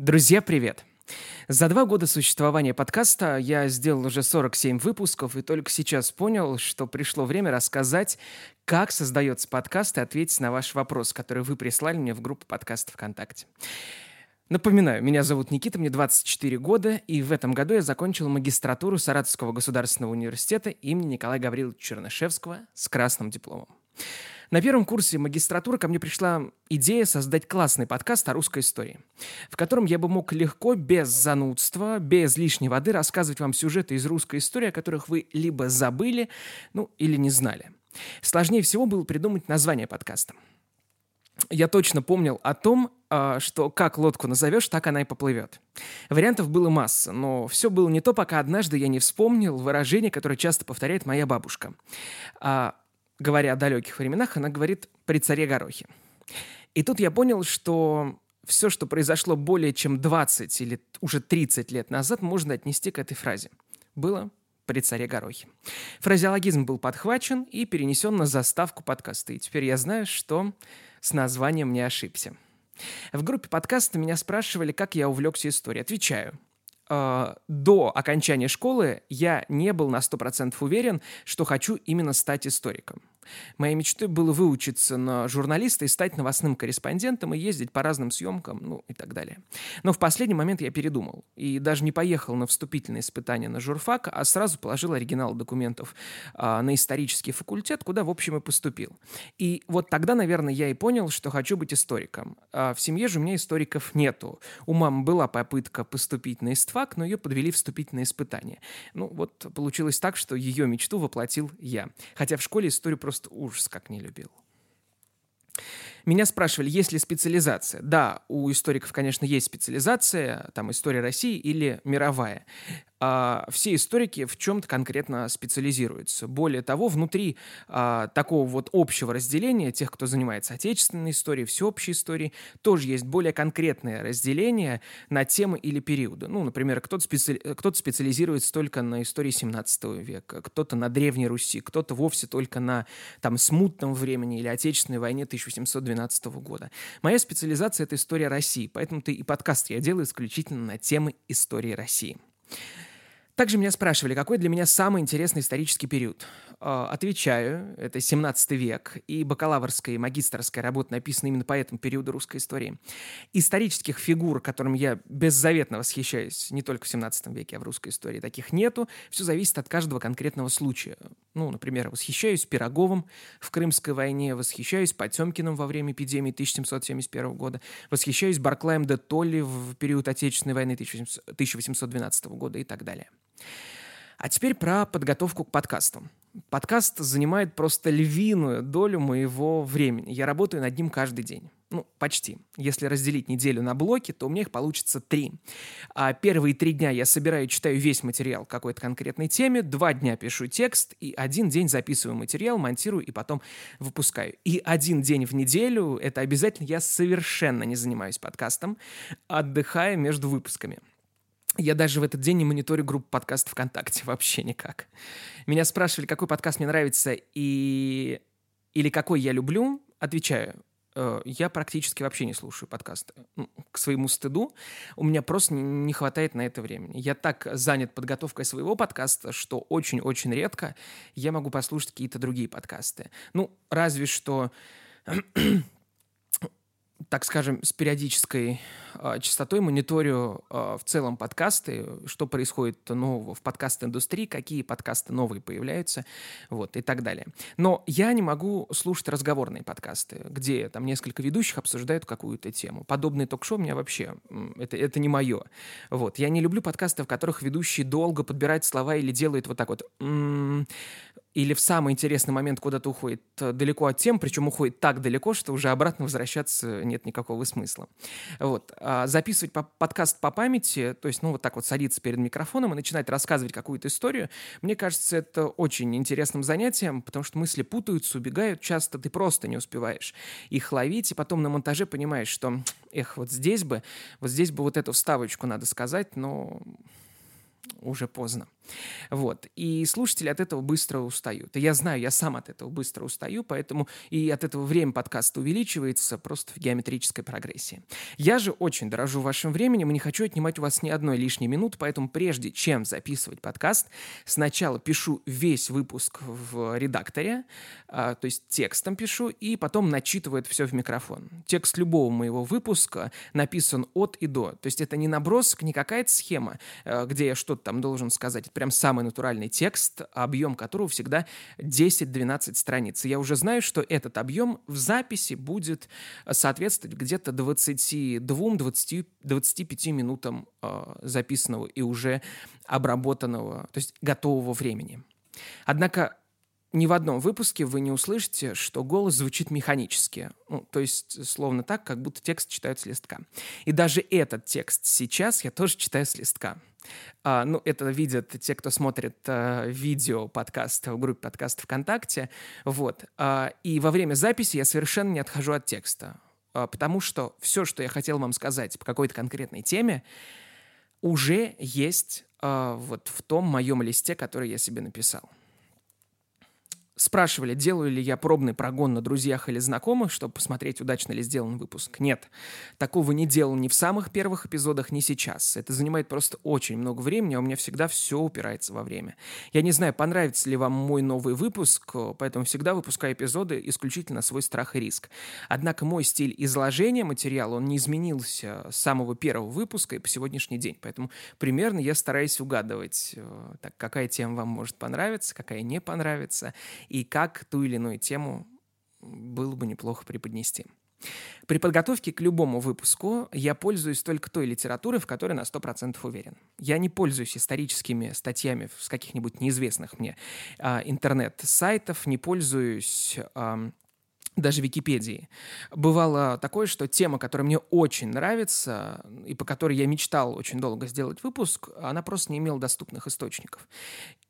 Друзья, привет! За два года существования подкаста я сделал уже 47 выпусков и только сейчас понял, что пришло время рассказать, как создается подкаст и ответить на ваш вопрос, который вы прислали мне в группу подкаста ВКонтакте. Напоминаю, меня зовут Никита, мне 24 года, и в этом году я закончил магистратуру Саратовского государственного университета имени Николая Гавриловича Чернышевского с красным дипломом. На первом курсе магистратуры ко мне пришла идея создать классный подкаст о русской истории, в котором я бы мог легко, без занудства, без лишней воды рассказывать вам сюжеты из русской истории, о которых вы либо забыли, ну или не знали. Сложнее всего было придумать название подкаста. Я точно помнил о том, а, что как лодку назовешь, так она и поплывет. Вариантов было масса, но все было не то, пока однажды я не вспомнил выражение, которое часто повторяет моя бабушка. Говоря о далеких временах, она говорит «при царе Горохе». И тут я понял, что все, что произошло более чем 20 или уже 30 лет назад, можно отнести к этой фразе. Было при царе Горохе. Фразеологизм был подхвачен и перенесен на заставку подкаста. И теперь я знаю, что с названием не ошибся. В группе подкаста меня спрашивали, как я увлекся историей. Отвечаю э, до окончания школы я не был на 100% уверен, что хочу именно стать историком. Моей мечтой было выучиться на журналиста и стать новостным корреспондентом и ездить по разным съемкам, ну и так далее. Но в последний момент я передумал и даже не поехал на вступительные испытания на журфак, а сразу положил оригинал документов а, на исторический факультет, куда, в общем, и поступил. И вот тогда, наверное, я и понял, что хочу быть историком. А в семье же у меня историков нету. У мамы была попытка поступить на истфак, но ее подвели вступительные испытания. Ну вот получилось так, что ее мечту воплотил я. Хотя в школе историю просто просто ужас как не любил. Меня спрашивали, есть ли специализация. Да, у историков, конечно, есть специализация, там история России или мировая а, все историки в чем-то конкретно специализируются. Более того, внутри а, такого вот общего разделения тех, кто занимается отечественной историей, всеобщей историей, тоже есть более конкретное разделение на темы или периоды. Ну, например, кто-то, специ... кто специализируется только на истории 17 века, кто-то на Древней Руси, кто-то вовсе только на там, смутном времени или Отечественной войне 1712 года. Моя специализация — это история России, поэтому-то и подкаст я делаю исключительно на темы истории России. Также меня спрашивали, какой для меня самый интересный исторический период. Э, отвечаю, это 17 век, и бакалаврская и магистрская работа написаны именно по этому периоду русской истории. Исторических фигур, которым я беззаветно восхищаюсь, не только в 17 веке, а в русской истории, таких нету. Все зависит от каждого конкретного случая. Ну, например, восхищаюсь Пироговым в Крымской войне, восхищаюсь Потемкиным во время эпидемии 1771 года, восхищаюсь Барклаем де Толли в период Отечественной войны 1812 года и так далее. А теперь про подготовку к подкасту. Подкаст занимает просто львиную долю моего времени. Я работаю над ним каждый день. Ну, почти. Если разделить неделю на блоки, то у меня их получится три. А первые три дня я собираю и читаю весь материал какой-то конкретной теме, два дня пишу текст, и один день записываю материал, монтирую и потом выпускаю. И один день в неделю, это обязательно, я совершенно не занимаюсь подкастом, отдыхая между выпусками. Я даже в этот день не мониторю группу подкастов ВКонтакте, вообще никак. Меня спрашивали, какой подкаст мне нравится и... или какой я люблю. Отвечаю, э, я практически вообще не слушаю подкасты. Ну, к своему стыду у меня просто не хватает на это времени. Я так занят подготовкой своего подкаста, что очень-очень редко я могу послушать какие-то другие подкасты. Ну, разве что так скажем, с периодической э, частотой мониторю э, в целом подкасты, что происходит нового в подкаст-индустрии, какие подкасты новые появляются, вот, и так далее. Но я не могу слушать разговорные подкасты, где там несколько ведущих обсуждают какую-то тему. Подобные ток-шоу у меня вообще, это, это не мое. Вот, я не люблю подкасты, в которых ведущий долго подбирает слова или делает вот так вот или в самый интересный момент куда-то уходит э, далеко от тем, причем уходит так далеко, что уже обратно возвращаться нет никакого смысла. Вот. А записывать по подкаст по памяти, то есть, ну, вот так вот садиться перед микрофоном и начинать рассказывать какую-то историю, мне кажется, это очень интересным занятием, потому что мысли путаются, убегают, часто ты просто не успеваешь их ловить, и потом на монтаже понимаешь, что, эх, вот здесь бы, вот здесь бы вот эту вставочку надо сказать, но уже поздно. Вот. И слушатели от этого быстро устают. Я знаю, я сам от этого быстро устаю, поэтому и от этого время подкаста увеличивается просто в геометрической прогрессии. Я же очень дорожу вашим временем и не хочу отнимать у вас ни одной лишней минуты, поэтому прежде чем записывать подкаст, сначала пишу весь выпуск в редакторе, а, то есть текстом пишу, и потом начитываю это все в микрофон. Текст любого моего выпуска написан от и до. То есть это не набросок, не какая-то схема, э, где я что-то там должен сказать. Прям самый натуральный текст, объем которого всегда 10-12 страниц. И я уже знаю, что этот объем в записи будет соответствовать где-то 22-25 минутам э, записанного и уже обработанного, то есть готового времени. Однако ни в одном выпуске вы не услышите, что голос звучит механически. Ну, то есть, словно так, как будто текст читают с листка. И даже этот текст сейчас я тоже читаю с листка. А, ну, это видят те, кто смотрит а, видео подкаста в группе подкаста ВКонтакте. Вот. А, и во время записи я совершенно не отхожу от текста. А, потому что все, что я хотел вам сказать по какой-то конкретной теме, уже есть а, вот в том моем листе, который я себе написал. Спрашивали, делаю ли я пробный прогон на друзьях или знакомых, чтобы посмотреть, удачно ли сделан выпуск. Нет, такого не делал ни в самых первых эпизодах, ни сейчас. Это занимает просто очень много времени, а у меня всегда все упирается во время. Я не знаю, понравится ли вам мой новый выпуск, поэтому всегда выпускаю эпизоды исключительно свой страх и риск. Однако мой стиль изложения материала, он не изменился с самого первого выпуска и по сегодняшний день. Поэтому примерно я стараюсь угадывать, э, так, какая тема вам может понравиться, какая не понравится и как ту или иную тему было бы неплохо преподнести. При подготовке к любому выпуску я пользуюсь только той литературой, в которой на 100% уверен. Я не пользуюсь историческими статьями с каких-нибудь неизвестных мне а, интернет-сайтов, не пользуюсь а, даже Википедии. Бывало такое, что тема, которая мне очень нравится и по которой я мечтал очень долго сделать выпуск, она просто не имела доступных источников.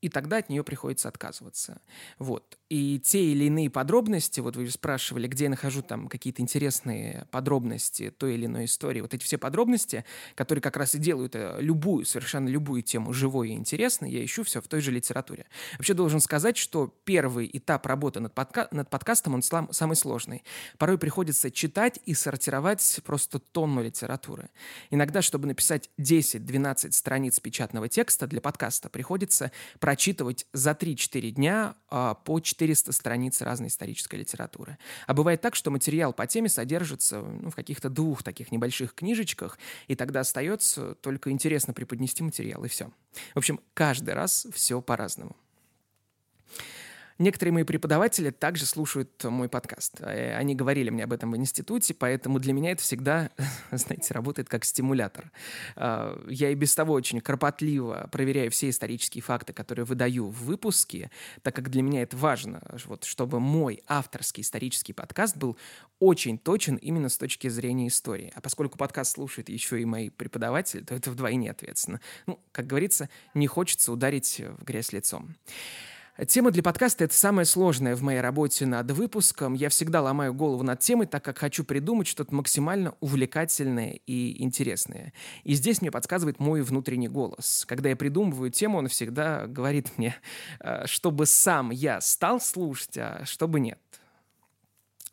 И тогда от нее приходится отказываться. Вот. И те или иные подробности, вот вы спрашивали, где я нахожу там какие-то интересные подробности той или иной истории, вот эти все подробности, которые как раз и делают э, любую, совершенно любую тему живой и интересной, я ищу все в той же литературе. Вообще должен сказать, что первый этап работы над, подка над подкастом, он слам самый сложный. Порой приходится читать и сортировать просто тонну литературы. Иногда, чтобы написать 10-12 страниц печатного текста для подкаста, приходится прочитывать за 3-4 дня а, по 400 страниц разной исторической литературы. А бывает так, что материал по теме содержится ну, в каких-то двух таких небольших книжечках, и тогда остается только интересно преподнести материал, и все. В общем, каждый раз все по-разному. Некоторые мои преподаватели также слушают мой подкаст. Э, они говорили мне об этом в институте, поэтому для меня это всегда, знаете, работает как стимулятор. А, я и без того очень кропотливо проверяю все исторические факты, которые выдаю в выпуске, так как для меня это важно, вот, чтобы мой авторский исторический подкаст был очень точен именно с точки зрения истории. А поскольку подкаст слушают еще и мои преподаватели, то это вдвойне ответственно. Ну, как говорится, не хочется ударить в грязь лицом. Тема для подкаста — это самое сложное в моей работе над выпуском. Я всегда ломаю голову над темой, так как хочу придумать что-то максимально увлекательное и интересное. И здесь мне подсказывает мой внутренний голос. Когда я придумываю тему, он всегда говорит мне, э, чтобы сам я стал слушать, а чтобы нет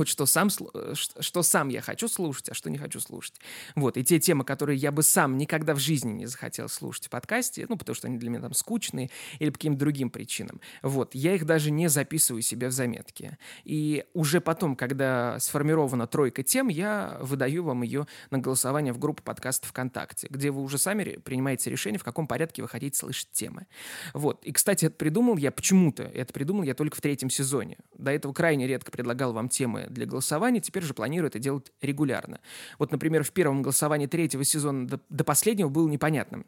вот что сам, э, что сам я хочу слушать, а что не хочу слушать. Вот, и те темы, которые я бы сам никогда в жизни не захотел слушать в подкасте, ну, потому что они для меня там скучные или по каким-то другим причинам, вот, я их даже не записываю себе в заметки. И уже потом, когда сформирована тройка тем, я выдаю вам ее на голосование в группу подкаста ВКонтакте, где вы уже сами принимаете решение, в каком порядке вы хотите слышать темы. Вот, и, кстати, это придумал я почему-то, это придумал я только в третьем сезоне. До этого крайне редко предлагал вам темы для голосования, теперь же планирую это делать регулярно. Вот, например, в первом голосовании третьего сезона до, до последнего было непонятным,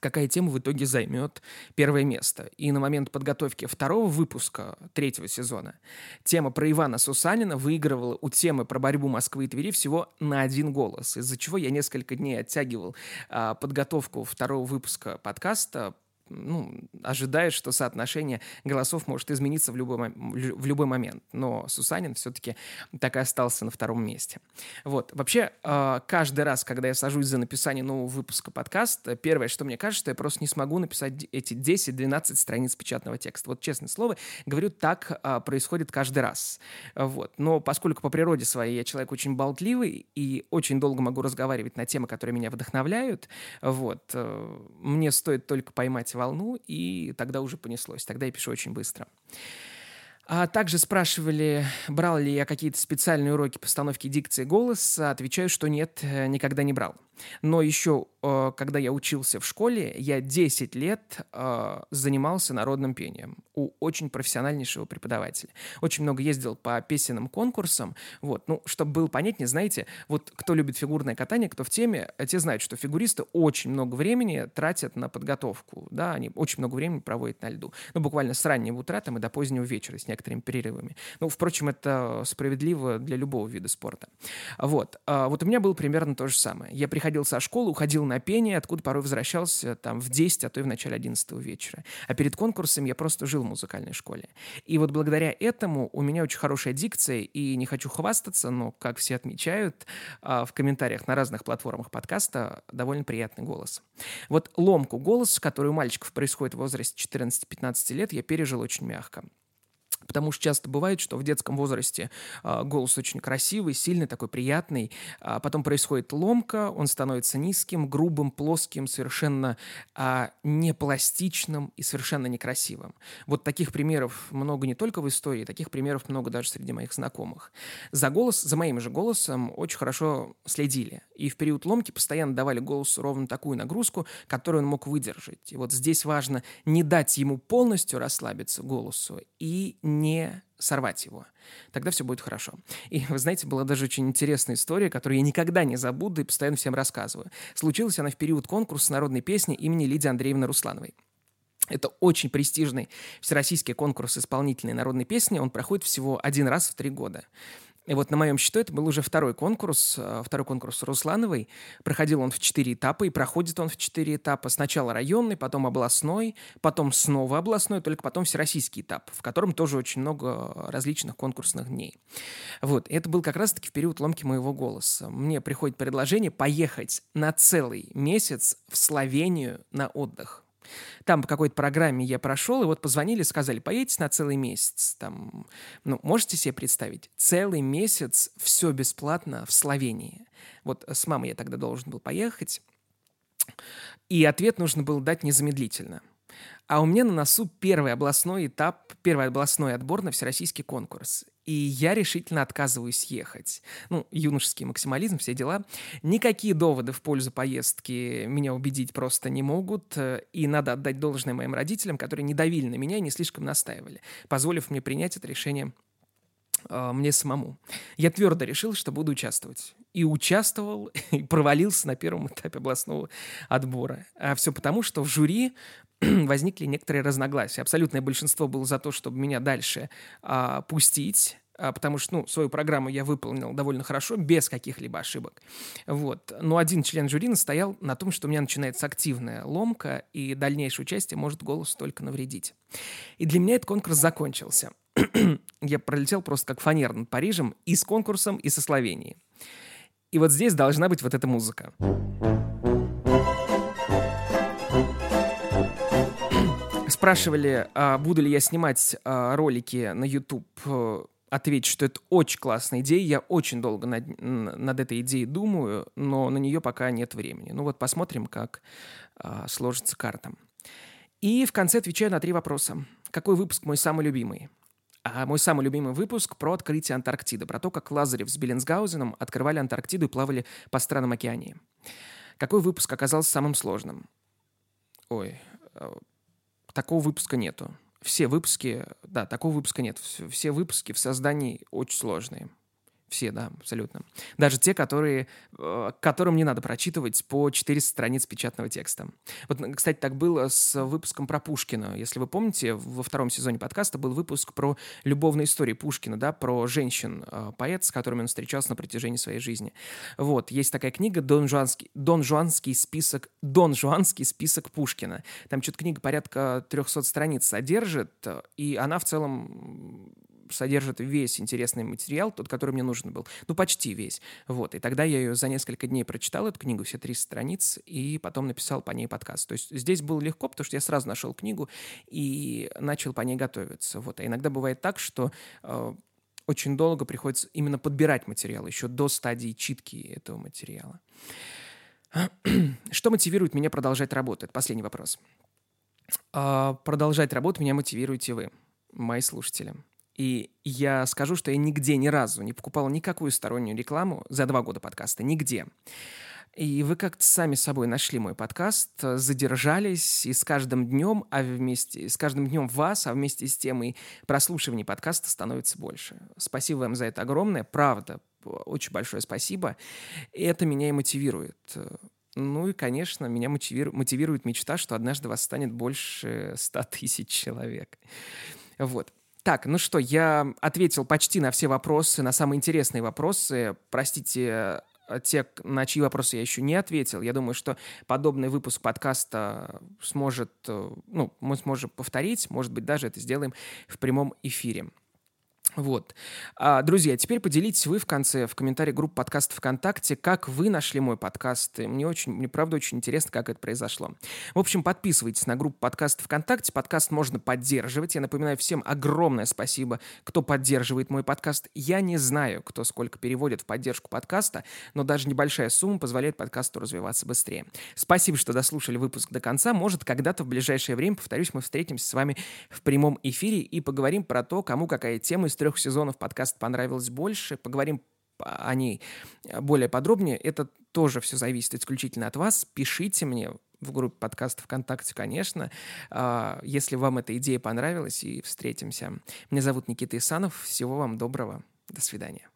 какая тема в итоге займет первое место. И на момент подготовки второго выпуска третьего сезона тема про Ивана Сусанина выигрывала у темы про борьбу Москвы и Твери всего на один голос, из-за чего я несколько дней оттягивал а, подготовку второго выпуска подкаста, ну, ожидаешь, что соотношение голосов может измениться в любой, в любой момент. Но Сусанин все-таки так и остался на втором месте. Вот. Вообще, а, каждый раз, когда я сажусь за написание нового выпуска подкаста, первое, что мне кажется, что я просто не смогу написать эти 10-12 страниц печатного текста. Вот, честное слово, говорю, так а, происходит каждый раз. Вот. Но поскольку по природе своей я человек очень болтливый и очень долго могу разговаривать на темы, которые меня вдохновляют, вот, э, мне стоит только поймать волну, и тогда уже понеслось. Тогда я пишу очень быстро. А также спрашивали, брал ли я какие-то специальные уроки постановки дикции голоса. Отвечаю, что нет, э, никогда не брал. Но еще, э, когда я учился в школе, я 10 лет э, занимался народным пением у очень профессиональнейшего преподавателя. Очень много ездил по песенным конкурсам. Вот. Ну, чтобы было понятнее, знаете, вот кто любит фигурное катание, кто в теме, те знают, что фигуристы очень много времени тратят на подготовку. Да, они очень много времени проводят на льду. Ну, буквально с раннего утра там, и до позднего вечера с некоторыми перерывами. Ну, впрочем, это справедливо для любого вида спорта. Вот. А вот у меня было примерно то же самое. Я приходил со школы, уходил на пение, откуда порой возвращался там в 10, а то и в начале 11 вечера. А перед конкурсом я просто жил в музыкальной школе. И вот благодаря этому у меня очень хорошая дикция, и не хочу хвастаться, но, как все отмечают а, в комментариях на разных платформах подкаста, довольно приятный голос. Вот ломку голоса, который у мальчиков происходит в возрасте 14-15 лет, я пережил очень мягко. Потому что часто бывает, что в детском возрасте э, голос очень красивый, сильный, такой приятный, а потом происходит ломка, он становится низким, грубым, плоским, совершенно э, непластичным и совершенно некрасивым. Вот таких примеров много не только в истории, таких примеров много даже среди моих знакомых. За голос, за моим же голосом очень хорошо следили. И в период ломки постоянно давали голосу ровно такую нагрузку, которую он мог выдержать. И вот здесь важно не дать ему полностью расслабиться голосу и не сорвать его. Тогда все будет хорошо. И, вы знаете, была даже очень интересная история, которую я никогда не забуду и постоянно всем рассказываю. Случилась она в период конкурса народной песни имени Лидии Андреевны Руслановой. Это очень престижный всероссийский конкурс исполнительной народной песни. Он проходит всего один раз в три года. И вот на моем счету это был уже второй конкурс, э, второй конкурс Руслановой. Проходил он в четыре этапа, и проходит он в четыре этапа. Сначала районный, потом областной, потом снова областной, только потом всероссийский этап, в котором тоже очень много различных конкурсных дней. Вот, и это был как раз-таки в период ломки моего голоса. Мне приходит предложение поехать на целый месяц в Словению на отдых. Там по какой-то программе я прошел, и вот позвонили, сказали, поедете на целый месяц. Там, ну, можете себе представить? Целый месяц все бесплатно в Словении. Вот с мамой я тогда должен был поехать. И ответ нужно было дать незамедлительно. А у меня на носу первый областной этап, первый областной отбор на всероссийский конкурс и я решительно отказываюсь ехать. Ну, юношеский максимализм, все дела. Никакие доводы в пользу поездки меня убедить просто не могут, и надо отдать должное моим родителям, которые не давили на меня и не слишком настаивали, позволив мне принять это решение мне самому. Я твердо решил, что буду участвовать. И участвовал, и провалился на первом этапе областного отбора. А все потому, что в жюри возникли некоторые разногласия. Абсолютное большинство было за то, чтобы меня дальше а, пустить, а, потому что, ну, свою программу я выполнил довольно хорошо, без каких-либо ошибок. Вот. Но один член жюри настоял на том, что у меня начинается активная ломка, и дальнейшее участие может голос только навредить. И для меня этот конкурс закончился. я пролетел просто как фанер над Парижем и с конкурсом, и со Словенией. И вот здесь должна быть вот эта музыка. Спрашивали, а буду ли я снимать а, ролики на YouTube. Э, ответить, что это очень классная идея. Я очень долго над, над этой идеей думаю, но на нее пока нет времени. Ну вот посмотрим, как а, сложится карта. И в конце отвечаю на три вопроса. Какой выпуск мой самый любимый? А мой самый любимый выпуск про открытие Антарктиды, про то, как Лазарев с Беллинсгаузеном открывали Антарктиду и плавали по странам океании. Какой выпуск оказался самым сложным? Ой, э, такого выпуска нету. Все выпуски, да, такого выпуска нет. Все выпуски в создании очень сложные. Все, да, абсолютно. Даже те, которые, э, которым не надо прочитывать по 400 страниц печатного текста. Вот, кстати, так было с выпуском про Пушкина. Если вы помните, во втором сезоне подкаста был выпуск про любовные истории Пушкина, да, про женщин, э, поэт, с которыми он встречался на протяжении своей жизни. Вот, есть такая книга «Дон Жуанский, Дон Жуанский список, Дон Жуанский список Пушкина». Там что-то книга порядка 300 страниц содержит, и она в целом содержит весь интересный материал, тот, который мне нужен был. Ну, почти весь. Вот. И тогда я ее за несколько дней прочитал, эту книгу, все 300 страниц, и потом написал по ней подкаст. То есть здесь было легко, потому что я сразу нашел книгу и начал по ней готовиться. Вот. А иногда бывает так, что э, очень долго приходится именно подбирать материал, еще до стадии читки этого материала. Что мотивирует меня продолжать работать? Последний вопрос. А, продолжать работу меня мотивируете вы, мои слушатели. И я скажу, что я нигде ни разу не покупал никакую стороннюю рекламу за два года подкаста. Нигде. И вы как-то сами собой нашли мой подкаст, задержались, и с каждым днем, а вместе, с каждым днем вас, а вместе с тем и прослушиваний подкаста становится больше. Спасибо вам за это огромное, правда, очень большое спасибо. И это меня и мотивирует. Ну и, конечно, меня мотивирует, мотивирует мечта, что однажды вас станет больше ста тысяч человек. Вот. Так, ну что, я ответил почти на все вопросы, на самые интересные вопросы. Простите, э, те, на чьи вопросы я еще не ответил. Я думаю, что подобный выпуск подкаста сможет, э, ну, мы сможем повторить, может быть, даже это сделаем в прямом эфире. Вот. А, друзья, теперь поделитесь вы в конце, в комментарии группы подкаста ВКонтакте, как вы нашли мой подкаст. И мне очень, мне правда очень интересно, как это произошло. В общем, подписывайтесь на группу подкаста ВКонтакте. Подкаст можно поддерживать. Я напоминаю всем огромное спасибо, кто поддерживает мой подкаст. Я не знаю, кто сколько переводит в поддержку подкаста, но даже небольшая сумма позволяет подкасту развиваться быстрее. Спасибо, что дослушали выпуск до конца. Может, когда-то в ближайшее время, повторюсь, мы встретимся с вами в прямом эфире и поговорим про то, кому какая тема из трех сезонов подкаст понравилось больше. Поговорим о ней более подробнее. Это тоже все зависит исключительно от вас. Пишите мне в группе подкаста ВКонтакте, конечно, а, если вам эта идея понравилась, и встретимся. Меня зовут Никита Исанов. Всего вам доброго. До свидания.